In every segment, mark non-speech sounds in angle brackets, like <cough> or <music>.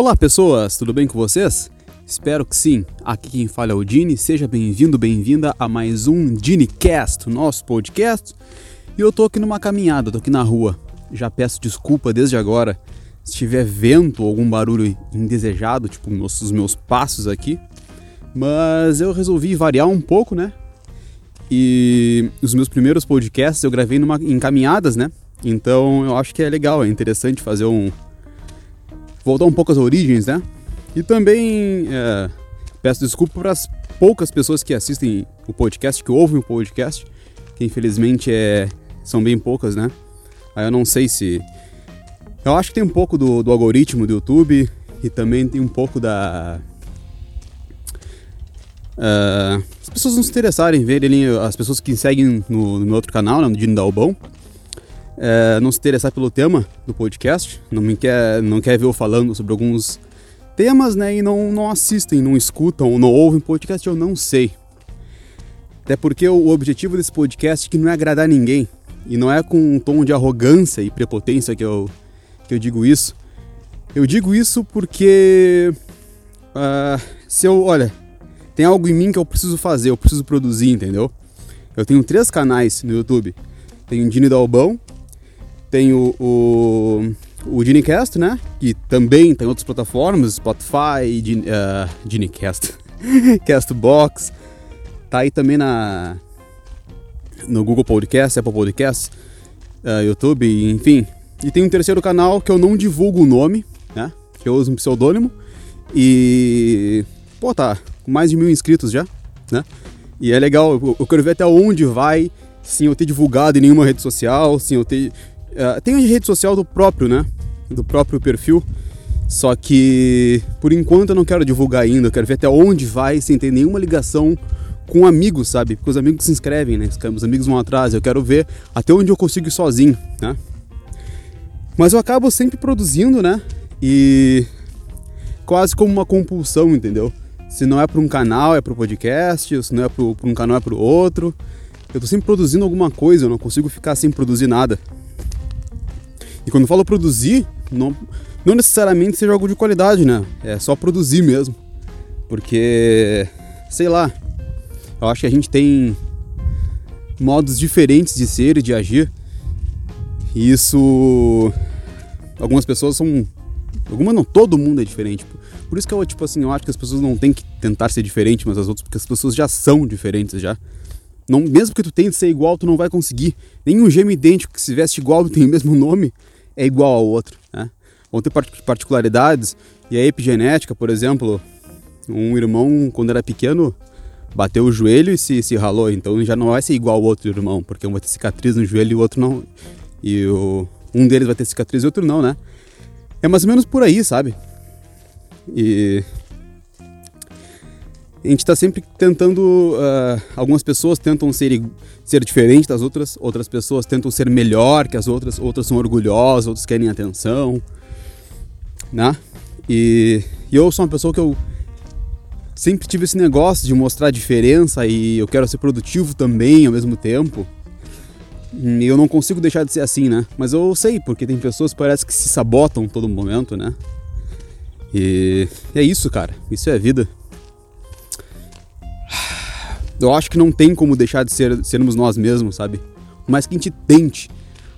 Olá pessoas, tudo bem com vocês? Espero que sim. Aqui quem fala é o Dini. Seja bem-vindo, bem-vinda a mais um DiniCast, nosso podcast. E eu tô aqui numa caminhada, tô aqui na rua. Já peço desculpa desde agora se tiver vento ou algum barulho indesejado, tipo nos meus passos aqui. Mas eu resolvi variar um pouco, né? E os meus primeiros podcasts eu gravei numa, em caminhadas, né? Então eu acho que é legal, é interessante fazer um. Voltar um pouco às origens, né? E também é, peço desculpa para as poucas pessoas que assistem o podcast, que ouvem o podcast, que infelizmente é, são bem poucas, né? Aí eu não sei se. Eu acho que tem um pouco do, do algoritmo do YouTube e também tem um pouco da. Uh, as pessoas não se interessarem em ver ele, as pessoas que seguem no, no meu outro canal, né, no Dino Dalbão, é, não se interessar pelo tema do podcast, não me quer, não quer ver eu falando sobre alguns temas, né, e não, não assistem, não escutam, não ouvem podcast, eu não sei. Até porque o objetivo desse podcast é que não é agradar ninguém, e não é com um tom de arrogância e prepotência que eu, que eu digo isso. Eu digo isso porque uh, se eu, olha, tem algo em mim que eu preciso fazer, eu preciso produzir, entendeu? Eu tenho três canais no YouTube. Tenho o Dini Dalbão, tenho o, o Dinicast, né? Que também tem outras plataformas, Spotify, Gin, uh, Dinicast, <laughs> Castbox. Tá aí também na no Google Podcast, Apple Podcast, uh, YouTube, enfim. E tem um terceiro canal que eu não divulgo o nome, né? Que eu uso um pseudônimo. E. Pô, tá com mais de mil inscritos já, né? E é legal, eu, eu quero ver até onde vai, sem eu ter divulgado em nenhuma rede social, sem eu ter Uh, tem a rede social do próprio, né? Do próprio perfil. Só que por enquanto eu não quero divulgar ainda, eu quero ver até onde vai sem ter nenhuma ligação com amigos, sabe? Porque os amigos se inscrevem, né? Os amigos vão atrás, eu quero ver até onde eu consigo ir sozinho, né? Mas eu acabo sempre produzindo, né? E quase como uma compulsão, entendeu? Se não é para um canal, é para o podcast, se não é para um canal, é para o outro. Eu tô sempre produzindo alguma coisa, eu não consigo ficar sem produzir nada. E quando falo produzir, não, não necessariamente seja algo de qualidade, né? É só produzir mesmo. Porque, sei lá, eu acho que a gente tem modos diferentes de ser e de agir. E isso. Algumas pessoas são. Algumas não, todo mundo é diferente. Por isso que eu, tipo assim, eu acho que as pessoas não têm que tentar ser diferente umas das outras, porque as pessoas já são diferentes já. Não, mesmo que tu tente ser igual, tu não vai conseguir. Nenhum gêmeo idêntico que se veste igual e tem o mesmo nome é igual ao outro. Né? Vão ter particularidades. E a epigenética, por exemplo, um irmão, quando era pequeno, bateu o joelho e se, se ralou. Então já não vai ser igual ao outro irmão, porque um vai ter cicatriz no joelho e o outro não. E o, um deles vai ter cicatriz e o outro não, né? É mais ou menos por aí, sabe? E a gente está sempre tentando. Uh, algumas pessoas tentam ser, ser diferente das outras, outras pessoas tentam ser melhor que as outras, outras são orgulhosas, outras querem atenção, né? E, e eu sou uma pessoa que eu sempre tive esse negócio de mostrar diferença e eu quero ser produtivo também ao mesmo tempo. E eu não consigo deixar de ser assim, né? Mas eu sei, porque tem pessoas que parece que se sabotam todo momento, né? E é isso, cara. Isso é vida. Eu acho que não tem como deixar de ser, sermos nós mesmos, sabe? Mas que a gente tente.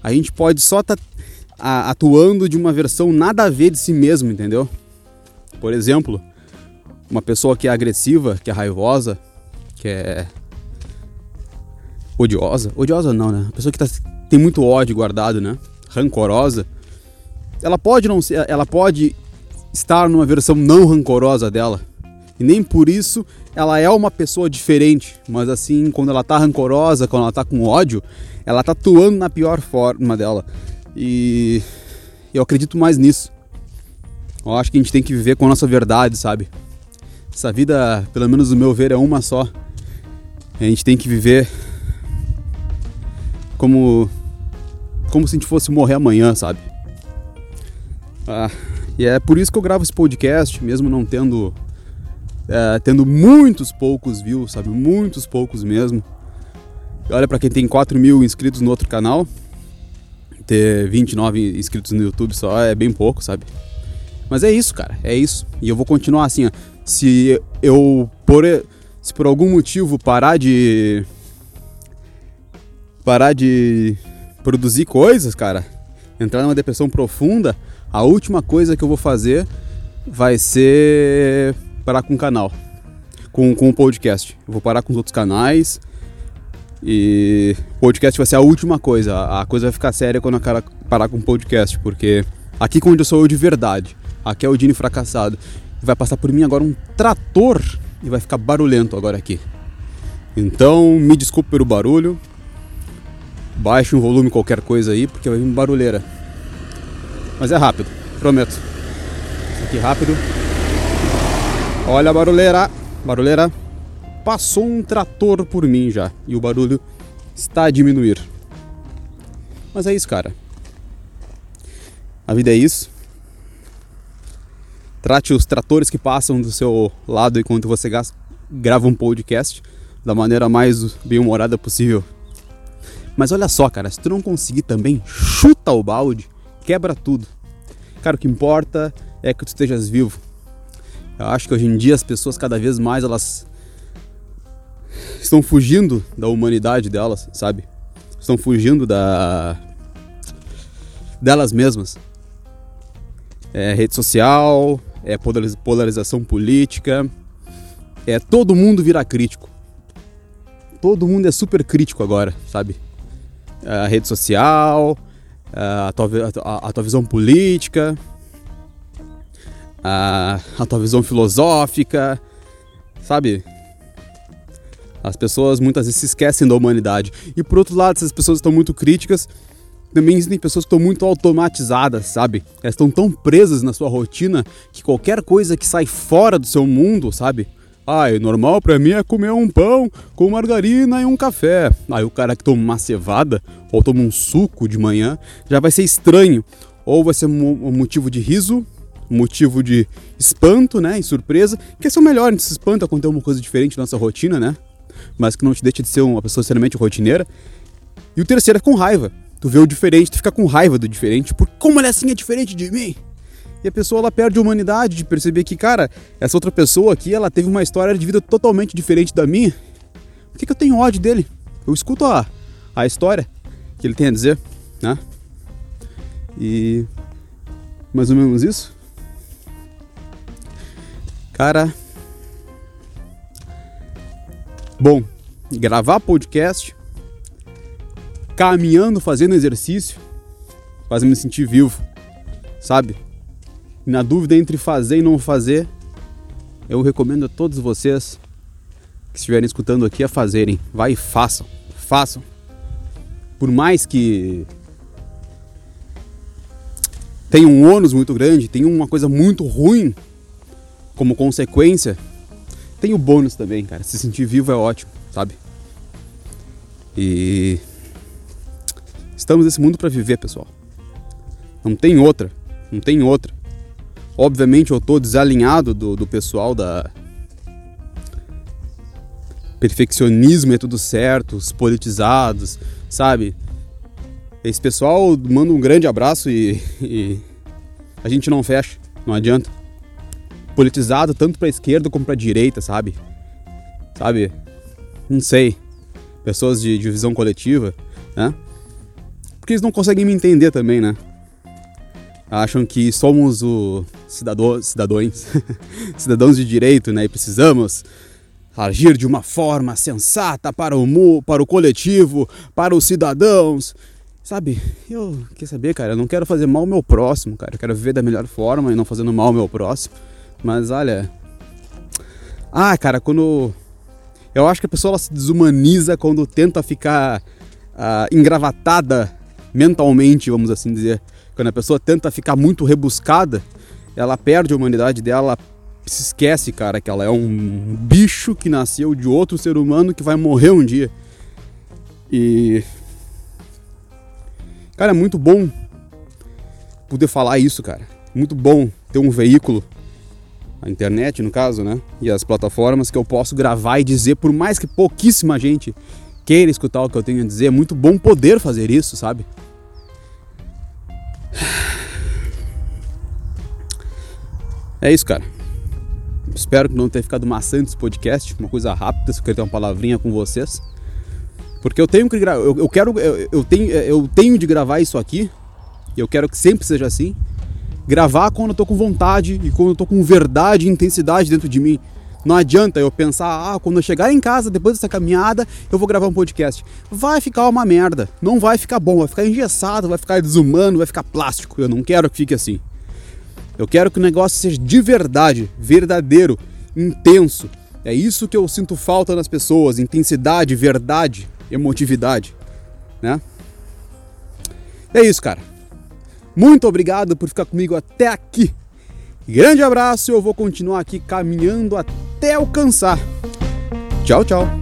A gente pode só estar tá atuando de uma versão nada a ver de si mesmo, entendeu? Por exemplo, uma pessoa que é agressiva, que é raivosa, que é odiosa. Odiosa não, né? Uma pessoa que tá, tem muito ódio guardado, né? Rancorosa. Ela pode não ser, ela pode estar numa versão não rancorosa dela. E nem por isso ela é uma pessoa diferente, mas assim, quando ela tá rancorosa, quando ela tá com ódio, ela tá atuando na pior forma dela. E eu acredito mais nisso. Eu acho que a gente tem que viver com a nossa verdade, sabe? Essa vida, pelo menos no meu ver, é uma só. A gente tem que viver como como se a gente fosse morrer amanhã, sabe? Ah, e é por isso que eu gravo esse podcast, mesmo não tendo é, tendo muitos poucos views, sabe? Muitos poucos mesmo. Olha para quem tem 4 mil inscritos no outro canal, ter 29 inscritos no YouTube só é bem pouco, sabe? Mas é isso, cara, é isso. E eu vou continuar assim, ó. Se eu por se por algum motivo parar de parar de produzir coisas, cara, entrar numa depressão profunda, a última coisa que eu vou fazer vai ser parar com o canal, com, com o podcast. Eu vou parar com os outros canais e podcast vai ser a última coisa. A coisa vai ficar séria quando eu parar com o podcast, porque aqui é onde eu sou eu de verdade, aqui é o Dini fracassado. Vai passar por mim agora um trator e vai ficar barulhento agora aqui. Então, me desculpe pelo barulho. Baixe um volume qualquer coisa aí, porque vai vir barulheira. Mas é rápido, prometo. Isso aqui rápido. Olha a barulheira. Barulheira. Passou um trator por mim já. E o barulho está a diminuir. Mas é isso, cara. A vida é isso. Trate os tratores que passam do seu lado enquanto você grava um podcast da maneira mais bem-humorada possível. Mas olha só, cara, se tu não conseguir também, chuta o balde quebra tudo. Cara, o que importa é que tu estejas vivo. Eu acho que hoje em dia as pessoas cada vez mais elas estão fugindo da humanidade delas, sabe? Estão fugindo da delas mesmas. É rede social, é polarização política, é todo mundo virar crítico. Todo mundo é super crítico agora, sabe? A rede social, a tua, a, tua visão política, a, a tua visão filosófica, sabe? As pessoas muitas vezes se esquecem da humanidade. E por outro lado, essas pessoas estão muito críticas, também existem pessoas que estão muito automatizadas, sabe? Elas estão tão presas na sua rotina que qualquer coisa que sai fora do seu mundo, sabe? Ah, o normal para mim é comer um pão com margarina e um café. Aí o cara que toma uma cevada ou toma um suco de manhã já vai ser estranho. Ou vai ser um motivo de riso, motivo de espanto, né? E surpresa. Que é o melhor, a gente se espanta quando tem uma coisa diferente na nossa rotina, né? Mas que não te deixa de ser uma pessoa extremamente rotineira. E o terceiro é com raiva. Tu vê o diferente, tu fica com raiva do diferente, porque como ele é assim é diferente de mim? E a pessoa ela perde a humanidade de perceber que, cara, essa outra pessoa aqui, ela teve uma história de vida totalmente diferente da minha. Por que, que eu tenho ódio dele? Eu escuto a, a história que ele tem a dizer, né? E mais ou menos isso. Cara, bom, gravar podcast, caminhando, fazendo exercício, faz me sentir vivo, sabe? na dúvida entre fazer e não fazer, eu recomendo a todos vocês que estiverem escutando aqui a fazerem. Vai e façam. Façam. Por mais que tenha um ônus muito grande, tenha uma coisa muito ruim como consequência, tem o bônus também, cara. Se sentir vivo é ótimo, sabe? E estamos nesse mundo para viver, pessoal. Não tem outra, não tem outra. Obviamente eu estou desalinhado do, do pessoal da perfeccionismo é tudo certo, os politizados, sabe? Esse pessoal manda um grande abraço e, e a gente não fecha, não adianta. Politizado tanto para esquerda como para direita, sabe? Sabe? Não sei. Pessoas de, de visão coletiva, né? Porque eles não conseguem me entender também, né? acham que somos o cidadão, cidadãos, <laughs> cidadãos de direito, né? E precisamos agir de uma forma sensata para o mu, para o coletivo, para os cidadãos. Sabe, eu quer saber, cara, eu não quero fazer mal ao meu próximo, cara. Eu quero viver da melhor forma e não fazendo mal ao meu próximo. Mas olha, ah, cara, quando eu acho que a pessoa se desumaniza quando tenta ficar uh, engravatada mentalmente, vamos assim dizer, quando a pessoa tenta ficar muito rebuscada, ela perde a humanidade dela, se esquece, cara, que ela é um bicho que nasceu de outro ser humano que vai morrer um dia. E. Cara, é muito bom poder falar isso, cara. Muito bom ter um veículo, a internet no caso, né? E as plataformas que eu posso gravar e dizer, por mais que pouquíssima gente queira escutar o que eu tenho a dizer, é muito bom poder fazer isso, sabe? É isso, cara. Espero que não tenha ficado maçante esse podcast, uma coisa rápida, se eu quero ter uma palavrinha com vocês. Porque eu tenho que gravar, eu, eu, quero, eu, eu, tenho, eu tenho de gravar isso aqui, e eu quero que sempre seja assim. Gravar quando eu tô com vontade e quando eu tô com verdade e intensidade dentro de mim. Não adianta eu pensar, ah, quando eu chegar em casa, depois dessa caminhada, eu vou gravar um podcast. Vai ficar uma merda. Não vai ficar bom, vai ficar engessado, vai ficar desumano, vai ficar plástico. Eu não quero que fique assim. Eu quero que o negócio seja de verdade, verdadeiro, intenso. É isso que eu sinto falta nas pessoas: intensidade, verdade, emotividade, né? É isso, cara. Muito obrigado por ficar comigo até aqui. Grande abraço, eu vou continuar aqui caminhando até alcançar. Tchau, tchau.